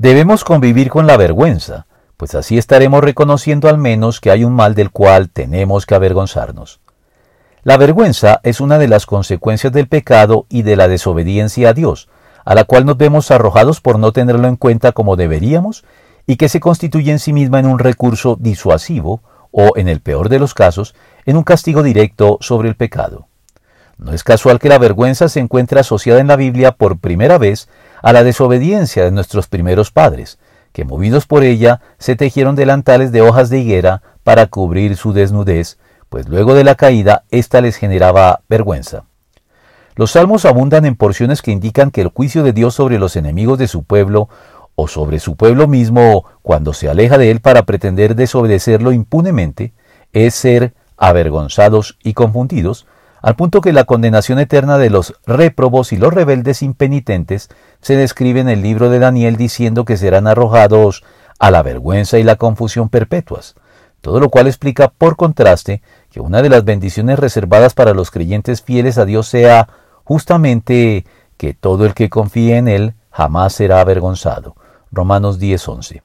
Debemos convivir con la vergüenza, pues así estaremos reconociendo al menos que hay un mal del cual tenemos que avergonzarnos. La vergüenza es una de las consecuencias del pecado y de la desobediencia a Dios, a la cual nos vemos arrojados por no tenerlo en cuenta como deberíamos y que se constituye en sí misma en un recurso disuasivo o, en el peor de los casos, en un castigo directo sobre el pecado. No es casual que la vergüenza se encuentre asociada en la Biblia por primera vez a la desobediencia de nuestros primeros padres, que movidos por ella se tejieron delantales de hojas de higuera para cubrir su desnudez, pues luego de la caída ésta les generaba vergüenza. Los salmos abundan en porciones que indican que el juicio de Dios sobre los enemigos de su pueblo o sobre su pueblo mismo cuando se aleja de él para pretender desobedecerlo impunemente es ser avergonzados y confundidos, al punto que la condenación eterna de los réprobos y los rebeldes impenitentes se describe en el libro de Daniel diciendo que serán arrojados a la vergüenza y la confusión perpetuas, todo lo cual explica por contraste que una de las bendiciones reservadas para los creyentes fieles a Dios sea justamente que todo el que confíe en Él jamás será avergonzado. Romanos 10:11.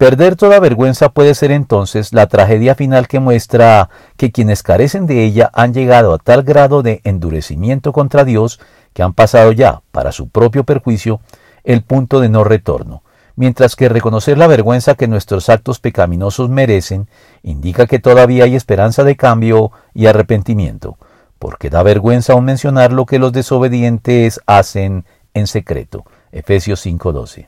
Perder toda vergüenza puede ser entonces la tragedia final que muestra que quienes carecen de ella han llegado a tal grado de endurecimiento contra Dios que han pasado ya, para su propio perjuicio, el punto de no retorno, mientras que reconocer la vergüenza que nuestros actos pecaminosos merecen indica que todavía hay esperanza de cambio y arrepentimiento, porque da vergüenza aún mencionar lo que los desobedientes hacen en secreto. Efesios 5:12.